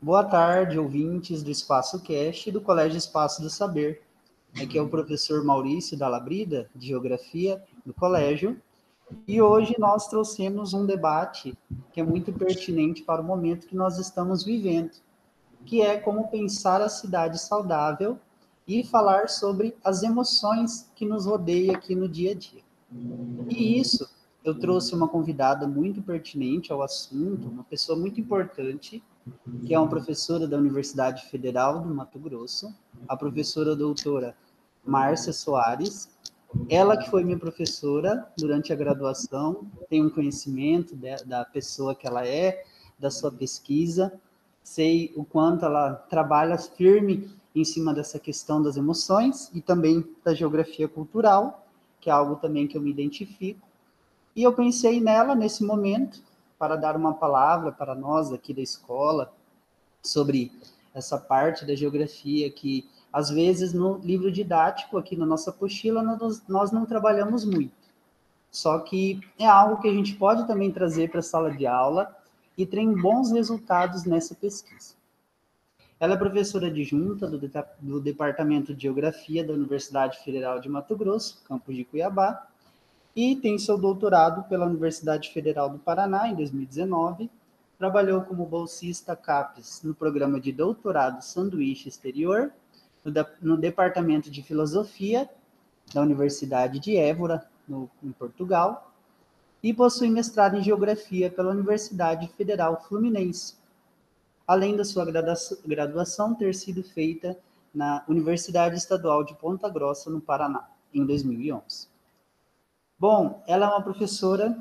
Boa tarde, ouvintes do Espaço Cast do Colégio Espaço do Saber. Aqui é o professor Maurício Dalabrida, de Geografia, do colégio, e hoje nós trouxemos um debate que é muito pertinente para o momento que nós estamos vivendo, que é como pensar a cidade saudável e falar sobre as emoções que nos rodeiam aqui no dia a dia. E isso, eu trouxe uma convidada muito pertinente ao assunto, uma pessoa muito importante, que é uma professora da Universidade Federal do Mato Grosso, a professora doutora Márcia Soares. Ela que foi minha professora durante a graduação, tem um conhecimento de, da pessoa que ela é, da sua pesquisa, sei o quanto ela trabalha firme em cima dessa questão das emoções e também da geografia cultural, que é algo também que eu me identifico. E eu pensei nela nesse momento para dar uma palavra para nós aqui da escola sobre essa parte da geografia que às vezes no livro didático aqui na nossa apostila nós, nós não trabalhamos muito. Só que é algo que a gente pode também trazer para a sala de aula e tem bons resultados nessa pesquisa. Ela é professora adjunta do, do Departamento de Geografia da Universidade Federal de Mato Grosso, campus de Cuiabá, e tem seu doutorado pela Universidade Federal do Paraná em 2019. Trabalhou como bolsista CAPES no programa de doutorado Sanduíche Exterior, no, no Departamento de Filosofia da Universidade de Évora, no, em Portugal, e possui mestrado em Geografia pela Universidade Federal Fluminense, além da sua graduação ter sido feita na Universidade Estadual de Ponta Grossa, no Paraná, em 2011. Bom, ela é uma professora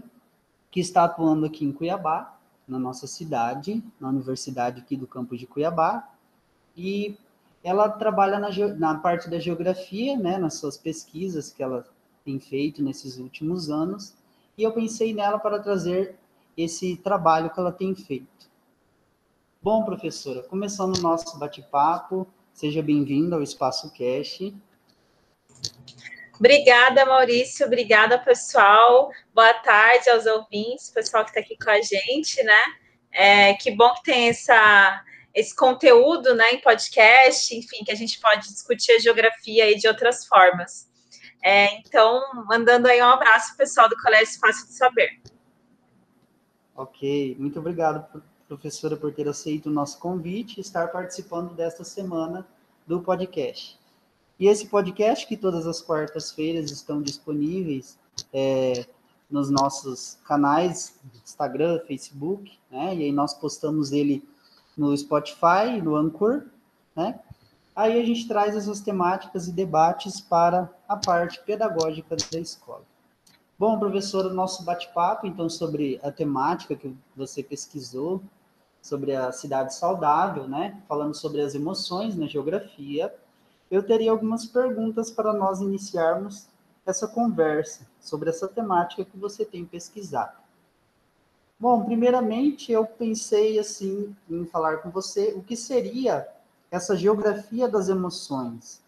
que está atuando aqui em Cuiabá, na nossa cidade, na universidade aqui do campus de Cuiabá, e ela trabalha na, na parte da geografia, né, nas suas pesquisas que ela tem feito nesses últimos anos, e eu pensei nela para trazer esse trabalho que ela tem feito. Bom, professora, começando o nosso bate-papo, seja bem-vinda ao Espaço Cash. Obrigada, Maurício. Obrigada, pessoal. Boa tarde aos ouvintes, pessoal que está aqui com a gente, né? É, que bom que tem essa, esse conteúdo né, em podcast, enfim, que a gente pode discutir a geografia aí de outras formas. É, então, mandando aí um abraço pessoal do Colégio Espaço de Saber. Ok, muito obrigado, professora, por ter aceito o nosso convite e estar participando desta semana do podcast. E esse podcast, que todas as quartas-feiras estão disponíveis é, nos nossos canais, Instagram, Facebook, né? E aí nós postamos ele no Spotify, no Anchor, né? Aí a gente traz essas temáticas e debates para a parte pedagógica da escola. Bom, professor, o nosso bate-papo, então, sobre a temática que você pesquisou, sobre a cidade saudável, né? Falando sobre as emoções na geografia, eu teria algumas perguntas para nós iniciarmos essa conversa sobre essa temática que você tem pesquisado. Bom, primeiramente eu pensei assim em falar com você o que seria essa geografia das emoções.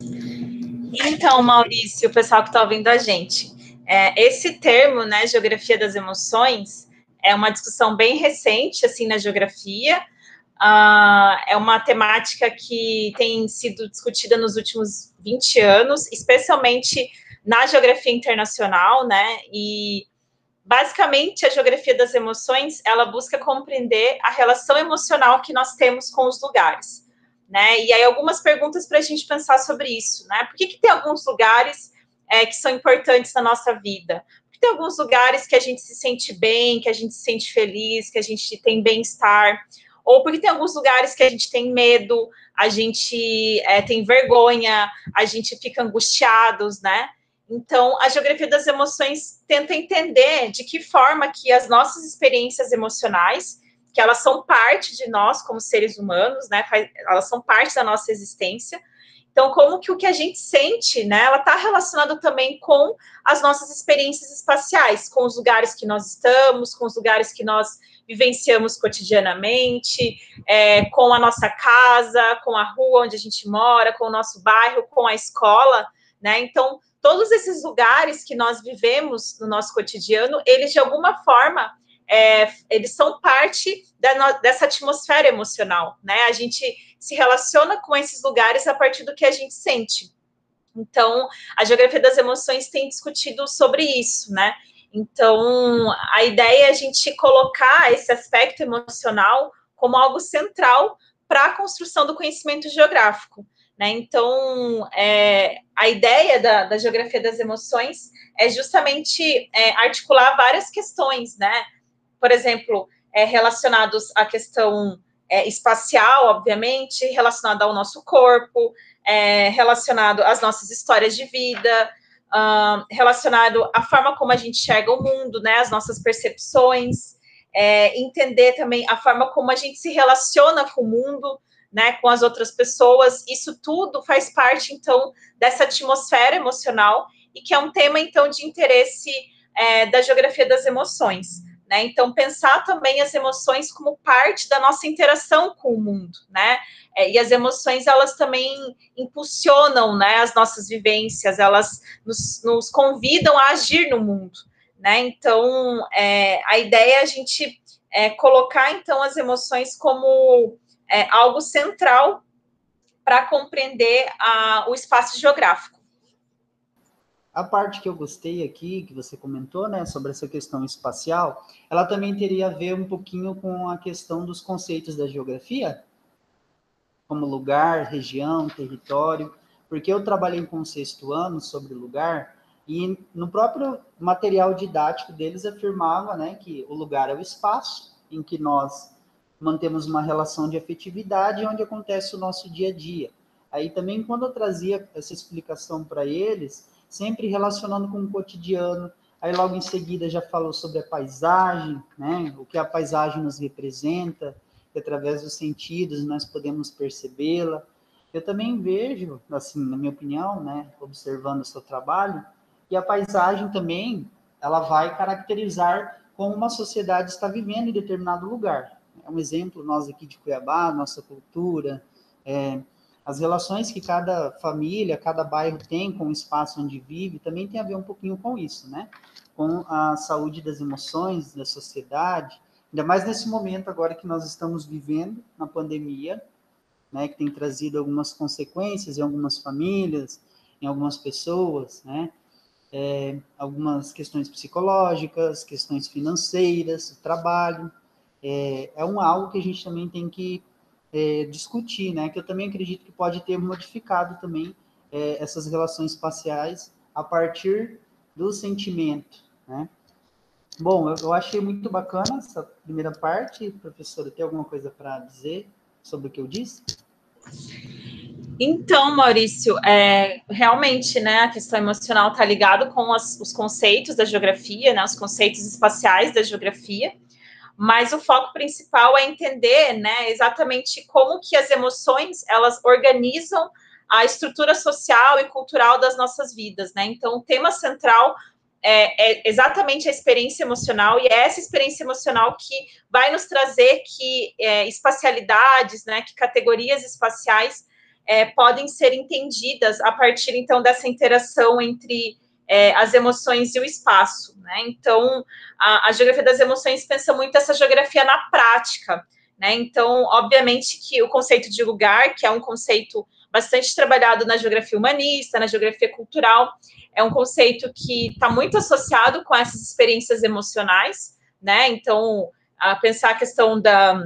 Então, Maurício, o pessoal que está ouvindo a gente, é, esse termo, né, geografia das emoções, é uma discussão bem recente assim na geografia Uh, é uma temática que tem sido discutida nos últimos 20 anos, especialmente na geografia internacional, né? E basicamente a geografia das emoções ela busca compreender a relação emocional que nós temos com os lugares, né? E aí algumas perguntas para a gente pensar sobre isso, né? Por que, que tem alguns lugares é, que são importantes na nossa vida? Tem alguns lugares que a gente se sente bem, que a gente se sente feliz, que a gente tem bem-estar ou porque tem alguns lugares que a gente tem medo, a gente é, tem vergonha, a gente fica angustiados, né? Então, a geografia das emoções tenta entender de que forma que as nossas experiências emocionais, que elas são parte de nós como seres humanos, né? Elas são parte da nossa existência. Então, como que o que a gente sente, né? Ela está relacionada também com as nossas experiências espaciais, com os lugares que nós estamos, com os lugares que nós vivenciamos cotidianamente, é, com a nossa casa, com a rua onde a gente mora, com o nosso bairro, com a escola, né? Então, todos esses lugares que nós vivemos no nosso cotidiano, eles de alguma forma é, eles são parte da, dessa atmosfera emocional, né? A gente se relaciona com esses lugares a partir do que a gente sente. Então, a geografia das emoções tem discutido sobre isso, né? Então, a ideia é a gente colocar esse aspecto emocional como algo central para a construção do conhecimento geográfico. Né? Então, é, a ideia da, da, geografia das emoções é justamente é, articular várias questões, né? Por exemplo, é, relacionados à questão é, espacial, obviamente, relacionado ao nosso corpo, é, relacionado às nossas histórias de vida, relacionado à forma como a gente enxerga o mundo, né? As nossas percepções, é, entender também a forma como a gente se relaciona com o mundo, né, com as outras pessoas, isso tudo faz parte, então, dessa atmosfera emocional e que é um tema, então, de interesse é, da geografia das emoções. Né? Então, pensar também as emoções como parte da nossa interação com o mundo, né? É, e as emoções, elas também impulsionam né, as nossas vivências, elas nos, nos convidam a agir no mundo, né? Então, é, a ideia é a gente é, colocar, então, as emoções como é, algo central para compreender a, o espaço geográfico. A parte que eu gostei aqui, que você comentou, né, sobre essa questão espacial, ela também teria a ver um pouquinho com a questão dos conceitos da geografia, como lugar, região, território, porque eu trabalhei com o sexto ano sobre lugar, e no próprio material didático deles afirmava né, que o lugar é o espaço em que nós mantemos uma relação de afetividade onde acontece o nosso dia a dia. Aí também, quando eu trazia essa explicação para eles, sempre relacionando com o cotidiano, aí logo em seguida já falou sobre a paisagem, né? o que a paisagem nos representa, que através dos sentidos nós podemos percebê-la. Eu também vejo, assim, na minha opinião, né, observando o seu trabalho, que a paisagem também ela vai caracterizar como uma sociedade está vivendo em determinado lugar é um exemplo nós aqui de Cuiabá, nossa cultura, é, as relações que cada família, cada bairro tem com o espaço onde vive, também tem a ver um pouquinho com isso, né? Com a saúde das emoções, da sociedade, ainda mais nesse momento agora que nós estamos vivendo na pandemia, né? Que tem trazido algumas consequências em algumas famílias, em algumas pessoas, né? É, algumas questões psicológicas, questões financeiras, trabalho, é, é um algo que a gente também tem que é, discutir, né? Que eu também acredito que pode ter modificado também é, essas relações espaciais a partir do sentimento, né? Bom, eu, eu achei muito bacana essa primeira parte. Professora, tem alguma coisa para dizer sobre o que eu disse? Então, Maurício, é, realmente, né, a questão emocional está ligado com as, os conceitos da geografia, né, os conceitos espaciais da geografia mas o foco principal é entender, né, exatamente como que as emoções elas organizam a estrutura social e cultural das nossas vidas, né? Então, o tema central é, é, exatamente a experiência emocional e é essa experiência emocional que vai nos trazer que é, espacialidades, né, que categorias espaciais é, podem ser entendidas a partir então dessa interação entre é, as emoções e o espaço, né? Então, a, a, geografia das emoções pensa muito essa geografia na prática, né? Então, obviamente que o conceito de lugar, que é um conceito bastante trabalhado na geografia humanista, na geografia cultural, é um conceito que está muito associado com essas experiências emocionais, né? Então, a pensar a questão da,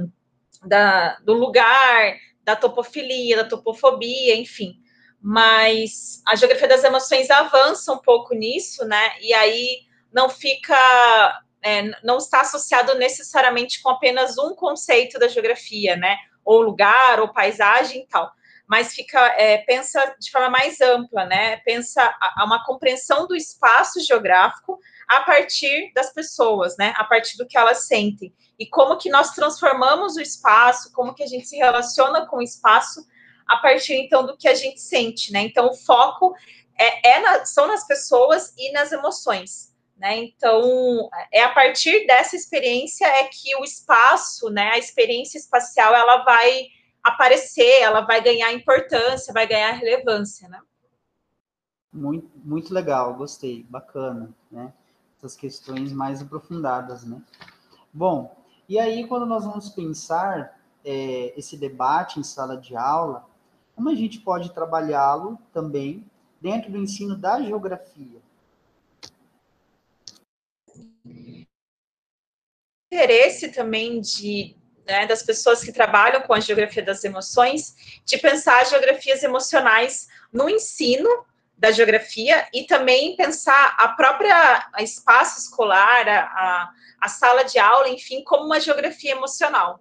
da, do lugar, da topofilia, da topofobia, enfim mas a geografia das emoções avança um pouco nisso, né? E aí não fica, é, não está associado necessariamente com apenas um conceito da geografia, né? Ou lugar, ou paisagem e tal. Mas fica, é, pensa de forma mais ampla, né? Pensa a, a uma compreensão do espaço geográfico a partir das pessoas, né? A partir do que elas sentem. E como que nós transformamos o espaço, como que a gente se relaciona com o espaço a partir então do que a gente sente, né? Então o foco é, é na, são nas pessoas e nas emoções, né? Então é a partir dessa experiência é que o espaço, né? A experiência espacial ela vai aparecer, ela vai ganhar importância, vai ganhar relevância, né? Muito, muito legal, gostei, bacana, né? Essas questões mais aprofundadas, né? Bom, e aí quando nós vamos pensar é, esse debate em sala de aula, como a gente pode trabalhá-lo também dentro do ensino da geografia? Interesse também de né, das pessoas que trabalham com a geografia das emoções, de pensar geografias emocionais no ensino da geografia e também pensar a própria a espaço escolar, a, a, a, sala de aula, enfim, como uma geografia emocional.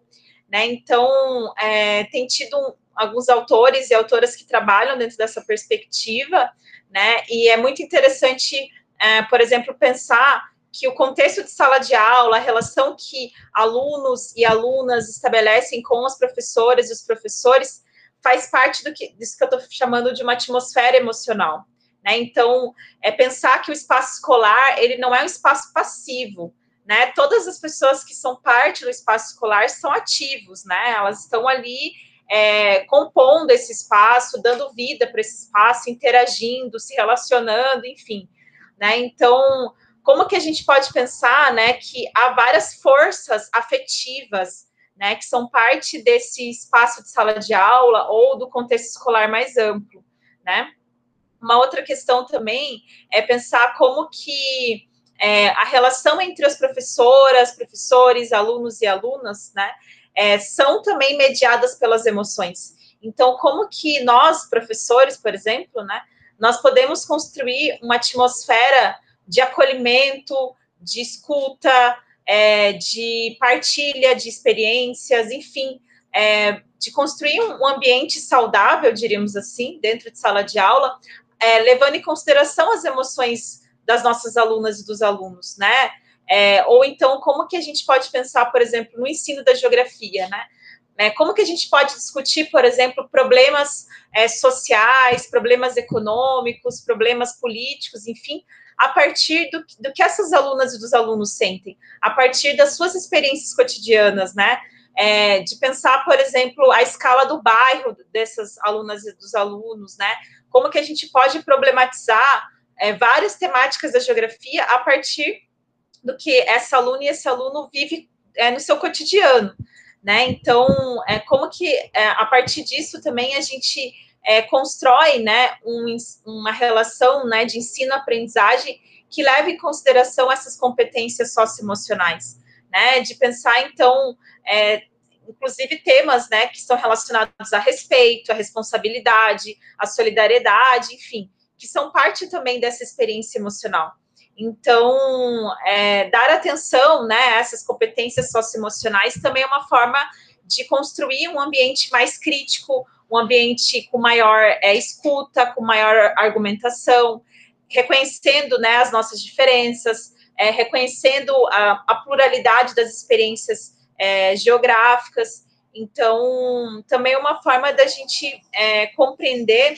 Né? Então, é, tem tido alguns autores e autoras que trabalham dentro dessa perspectiva, né? e é muito interessante, é, por exemplo, pensar que o contexto de sala de aula, a relação que alunos e alunas estabelecem com os professores e os professores, faz parte do que, disso que eu estou chamando de uma atmosfera emocional. Né? Então, é pensar que o espaço escolar, ele não é um espaço passivo, né? Todas as pessoas que são parte do espaço escolar são ativos, né? Elas estão ali é, compondo esse espaço, dando vida para esse espaço, interagindo, se relacionando, enfim, né? Então, como que a gente pode pensar, né, que há várias forças afetivas, né, que são parte desse espaço de sala de aula ou do contexto escolar mais amplo, né? Uma outra questão também é pensar como que é, a relação entre as professoras, professores, alunos e alunas, né, é, são também mediadas pelas emoções. Então, como que nós, professores, por exemplo, né, nós podemos construir uma atmosfera de acolhimento, de escuta, é, de partilha de experiências, enfim, é, de construir um ambiente saudável, diríamos assim, dentro de sala de aula, é, levando em consideração as emoções das nossas alunas e dos alunos, né? É, ou então, como que a gente pode pensar, por exemplo, no ensino da geografia, né? É, como que a gente pode discutir, por exemplo, problemas é, sociais, problemas econômicos, problemas políticos, enfim, a partir do, do que essas alunas e dos alunos sentem, a partir das suas experiências cotidianas, né? É, de pensar, por exemplo, a escala do bairro dessas alunas e dos alunos, né? Como que a gente pode problematizar é, várias temáticas da geografia a partir do que essa aluna e esse aluno vive é, no seu cotidiano, né? Então, é, como que é, a partir disso também a gente é, constrói né, um, uma relação né, de ensino-aprendizagem que leve em consideração essas competências socioemocionais, né, de pensar, então, é, inclusive temas né, que estão relacionados a respeito, a responsabilidade, a solidariedade, enfim, que são parte também dessa experiência emocional. Então, é, dar atenção né, a essas competências socioemocionais também é uma forma de construir um ambiente mais crítico, um ambiente com maior é, escuta, com maior argumentação, reconhecendo né, as nossas diferenças, é, reconhecendo a, a, pluralidade das experiências é, geográficas. Então, também é uma forma da gente é, compreender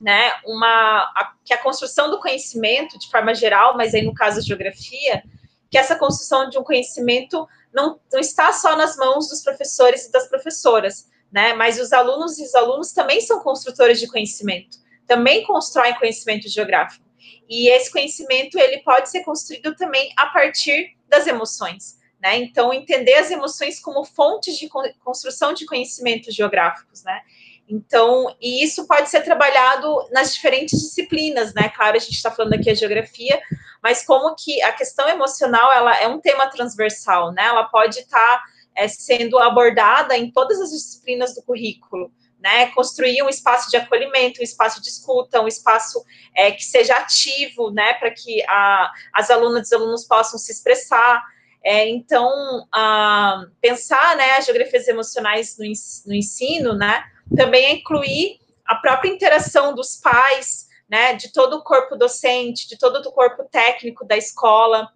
né, uma, a, que a construção do conhecimento, de forma geral, mas aí no caso a geografia, que essa construção de um conhecimento não, não está só nas mãos dos professores e das professoras, né? Mas os alunos e os alunos também são construtores de conhecimento, também constroem conhecimento geográfico. E esse conhecimento ele pode ser construído também a partir das emoções, né? Então entender as emoções como fontes de construção de conhecimentos geográficos, né? Então, e isso pode ser trabalhado nas diferentes disciplinas, né? Claro, a gente está falando aqui a geografia, mas como que a questão emocional ela é um tema transversal, né? Ela pode estar tá é, sendo abordada em todas as disciplinas do currículo. Né, construir um espaço de acolhimento, um espaço de escuta, um espaço é, que seja ativo, né, para que a, as alunas e os alunos possam se expressar. É, então, a, pensar, né, as geografias emocionais no, no ensino, né, também é incluir a própria interação dos pais, né, de todo o corpo docente, de todo o corpo técnico da escola,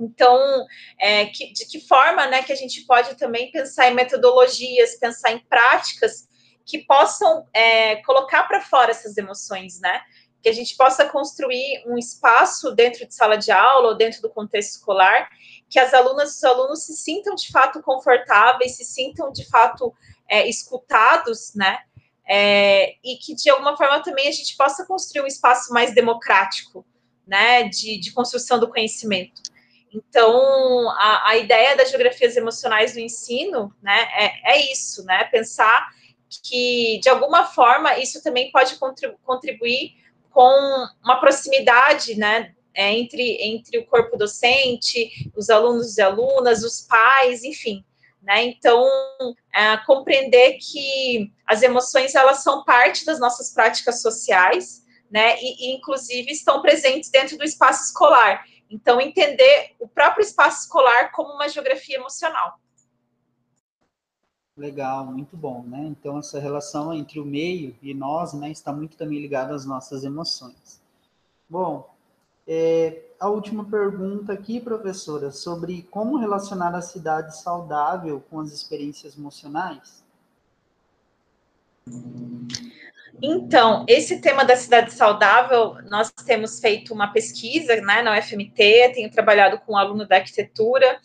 então, é, que, de que forma né, que a gente pode também pensar em metodologias, pensar em práticas que possam é, colocar para fora essas emoções, né? Que a gente possa construir um espaço dentro de sala de aula ou dentro do contexto escolar, que as alunas e os alunos se sintam de fato confortáveis, se sintam de fato é, escutados, né? É, e que de alguma forma também a gente possa construir um espaço mais democrático, né? De, de construção do conhecimento. Então, a, a ideia das geografias emocionais no ensino, né, é, é isso, né, pensar que, de alguma forma, isso também pode contribuir com uma proximidade, né, é, entre, entre o corpo docente, os alunos e alunas, os pais, enfim, né, então, é, compreender que as emoções, elas são parte das nossas práticas sociais, né, e, e inclusive estão presentes dentro do espaço escolar, então, entender o próprio espaço escolar como uma geografia emocional. Legal, muito bom, né? Então, essa relação entre o meio e nós, né, está muito também ligada às nossas emoções. Bom, é, a última pergunta aqui, professora, sobre como relacionar a cidade saudável com as experiências emocionais? Então, esse tema da cidade saudável, nós temos feito uma pesquisa né, na UFMT, tenho trabalhado com um aluno da arquitetura.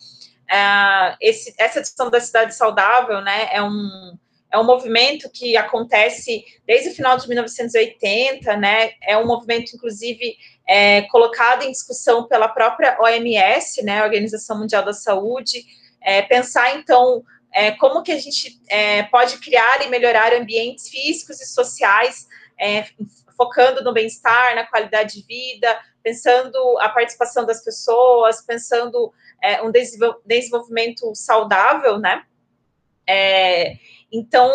Uh, esse, essa questão da cidade saudável né, é, um, é um movimento que acontece desde o final de 1980, né, é um movimento, inclusive, é, colocado em discussão pela própria OMS, né, Organização Mundial da Saúde, é, pensar, então, é, como que a gente é, pode criar e melhorar ambientes físicos e sociais, é, focando no bem-estar, na qualidade de vida, pensando a participação das pessoas, pensando é, um desenvolvimento saudável, né? É, então,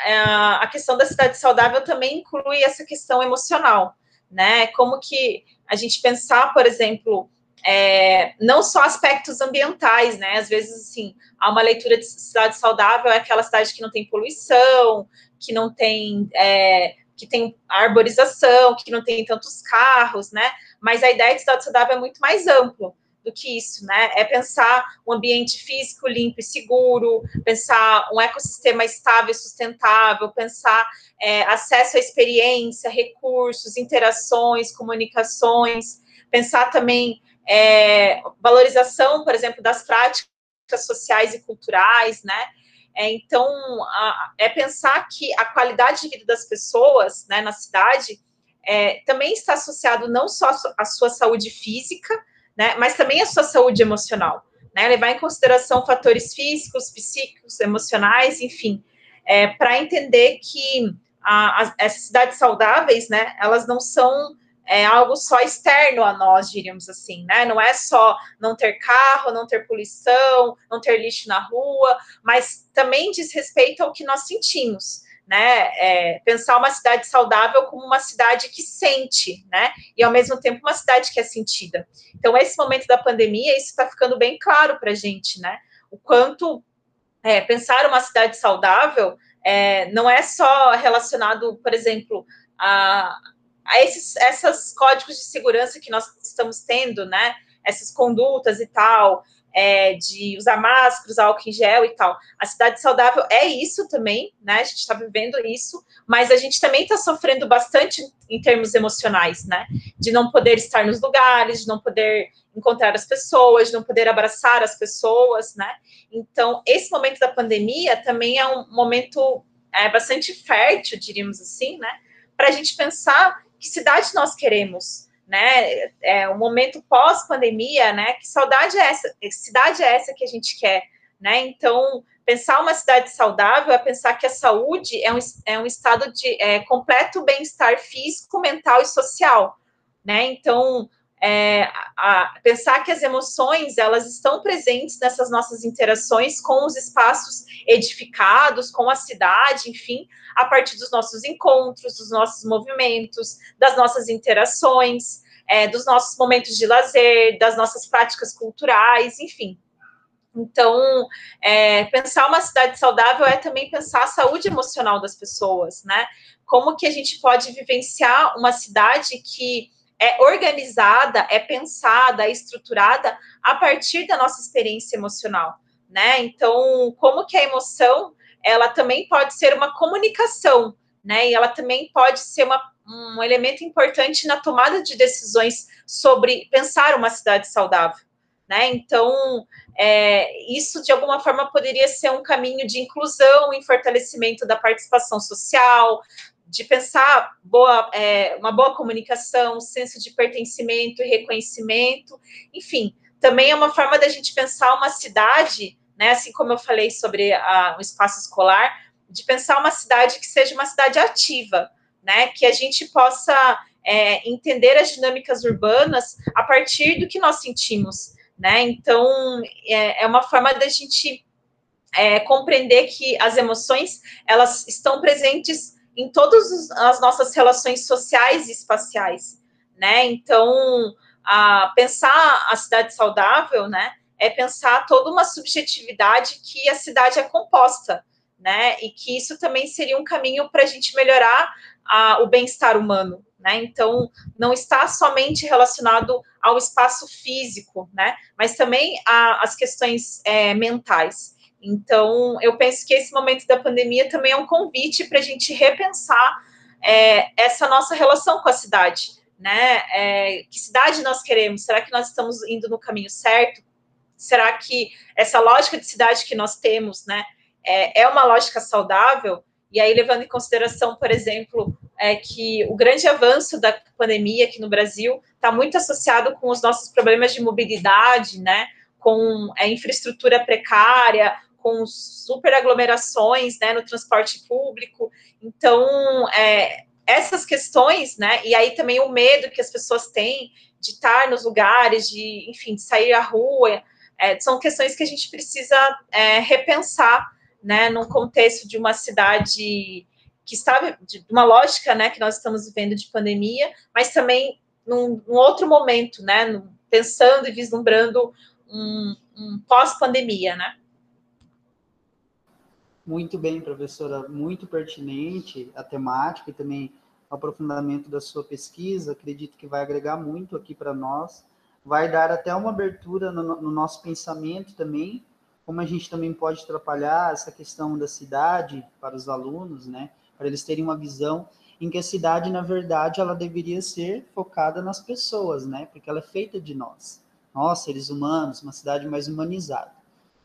é, a questão da cidade saudável também inclui essa questão emocional, né? Como que a gente pensar, por exemplo, é, não só aspectos ambientais, né? Às vezes, assim, há uma leitura de cidade saudável, é aquela cidade que não tem poluição, que não tem, é, que tem arborização, que não tem tantos carros, né? Mas a ideia de cidade saudável é muito mais amplo do que isso, né? É pensar um ambiente físico limpo e seguro, pensar um ecossistema estável e sustentável, pensar é, acesso à experiência, recursos, interações, comunicações, pensar também é, valorização, por exemplo, das práticas sociais e culturais, né? É, então, a, é pensar que a qualidade de vida das pessoas né, na cidade é, também está associado não só à sua saúde física, né, mas também à sua saúde emocional. Né, levar em consideração fatores físicos, psíquicos, emocionais, enfim, é, para entender que a, a, essas cidades saudáveis, né, elas não são é algo só externo a nós, diríamos assim, né? Não é só não ter carro, não ter poluição, não ter lixo na rua, mas também diz respeito ao que nós sentimos, né? É, pensar uma cidade saudável como uma cidade que sente, né? E ao mesmo tempo uma cidade que é sentida. Então, esse momento da pandemia, isso está ficando bem claro para a gente, né? O quanto é, pensar uma cidade saudável é, não é só relacionado, por exemplo, a a esses essas códigos de segurança que nós estamos tendo, né? Essas condutas e tal, é, de usar máscaras, álcool em gel e tal. A cidade saudável é isso também, né? A gente está vivendo isso, mas a gente também está sofrendo bastante em termos emocionais, né? De não poder estar nos lugares, de não poder encontrar as pessoas, de não poder abraçar as pessoas, né? Então, esse momento da pandemia também é um momento é, bastante fértil, diríamos assim, né? Para a gente pensar que cidade nós queremos, né? É um momento pós-pandemia, né? Que saudade é essa? Que cidade é essa que a gente quer, né? Então, pensar uma cidade saudável é pensar que a saúde é um, é um estado de é, completo bem-estar físico, mental e social, né? Então, é, a, pensar que as emoções elas estão presentes nessas nossas interações com os espaços edificados, com a cidade, enfim, a partir dos nossos encontros, dos nossos movimentos, das nossas interações, é, dos nossos momentos de lazer, das nossas práticas culturais, enfim. Então, é, pensar uma cidade saudável é também pensar a saúde emocional das pessoas, né? Como que a gente pode vivenciar uma cidade que é organizada, é pensada, é estruturada a partir da nossa experiência emocional, né? Então, como que a emoção, ela também pode ser uma comunicação, né? E ela também pode ser uma, um elemento importante na tomada de decisões sobre pensar uma cidade saudável, né? Então, é, isso de alguma forma poderia ser um caminho de inclusão e fortalecimento da participação social, de pensar boa, é, uma boa comunicação, senso de pertencimento e reconhecimento, enfim, também é uma forma da gente pensar uma cidade, né, assim como eu falei sobre o espaço escolar, de pensar uma cidade que seja uma cidade ativa, né, que a gente possa é, entender as dinâmicas urbanas a partir do que nós sentimos, né? Então é, é uma forma da gente é, compreender que as emoções elas estão presentes em todas as nossas relações sociais e espaciais, né? Então a pensar a cidade saudável, né? É pensar toda uma subjetividade que a cidade é composta, né? E que isso também seria um caminho para a gente melhorar a, o bem-estar humano, né? Então, não está somente relacionado ao espaço físico, né? Mas também às questões é, mentais. Então, eu penso que esse momento da pandemia também é um convite para a gente repensar é, essa nossa relação com a cidade, né? É, que cidade nós queremos? Será que nós estamos indo no caminho certo? Será que essa lógica de cidade que nós temos, né, é, é uma lógica saudável? E aí, levando em consideração, por exemplo, é que o grande avanço da pandemia aqui no Brasil está muito associado com os nossos problemas de mobilidade, né? Com a infraestrutura precária, com superaglomerações né, no transporte público. Então, é, essas questões, né? E aí também o medo que as pessoas têm de estar nos lugares, de, enfim, de sair à rua, é, são questões que a gente precisa é, repensar, né? Num contexto de uma cidade que está de uma lógica, né, que nós estamos vivendo de pandemia, mas também num, num outro momento, né, pensando e vislumbrando um, um pós-pandemia, né? Muito bem, professora, muito pertinente a temática e também o aprofundamento da sua pesquisa. Acredito que vai agregar muito aqui para nós, vai dar até uma abertura no, no nosso pensamento também, como a gente também pode atrapalhar essa questão da cidade para os alunos, né? para eles terem uma visão em que a cidade, na verdade, ela deveria ser focada nas pessoas, né? Porque ela é feita de nós, nós, seres humanos, uma cidade mais humanizada.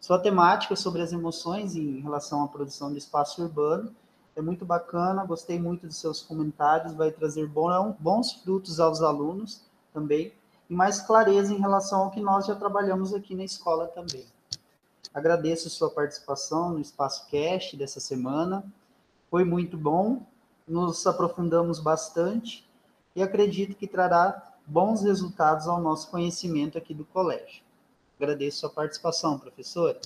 Sua temática sobre as emoções em relação à produção de espaço urbano é muito bacana, gostei muito dos seus comentários, vai trazer bons frutos aos alunos também, e mais clareza em relação ao que nós já trabalhamos aqui na escola também. Agradeço sua participação no Espaço Cast dessa semana. Foi muito bom, nos aprofundamos bastante e acredito que trará bons resultados ao nosso conhecimento aqui do colégio. Agradeço sua participação, professora.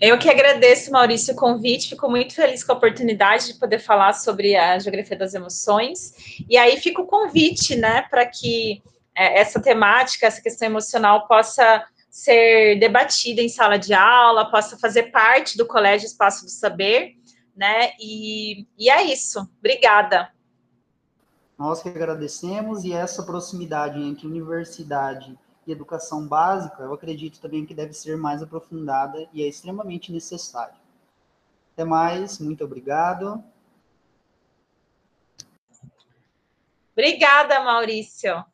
Eu que agradeço, Maurício, o convite. Fico muito feliz com a oportunidade de poder falar sobre a geografia das emoções. E aí fica o convite, né, para que é, essa temática, essa questão emocional possa ser debatida em sala de aula, possa fazer parte do Colégio Espaço do Saber, né? E, e é isso. Obrigada. Nós que agradecemos e essa proximidade entre universidade e educação básica, eu acredito também que deve ser mais aprofundada e é extremamente necessário. Até mais, muito obrigado. Obrigada, Maurício.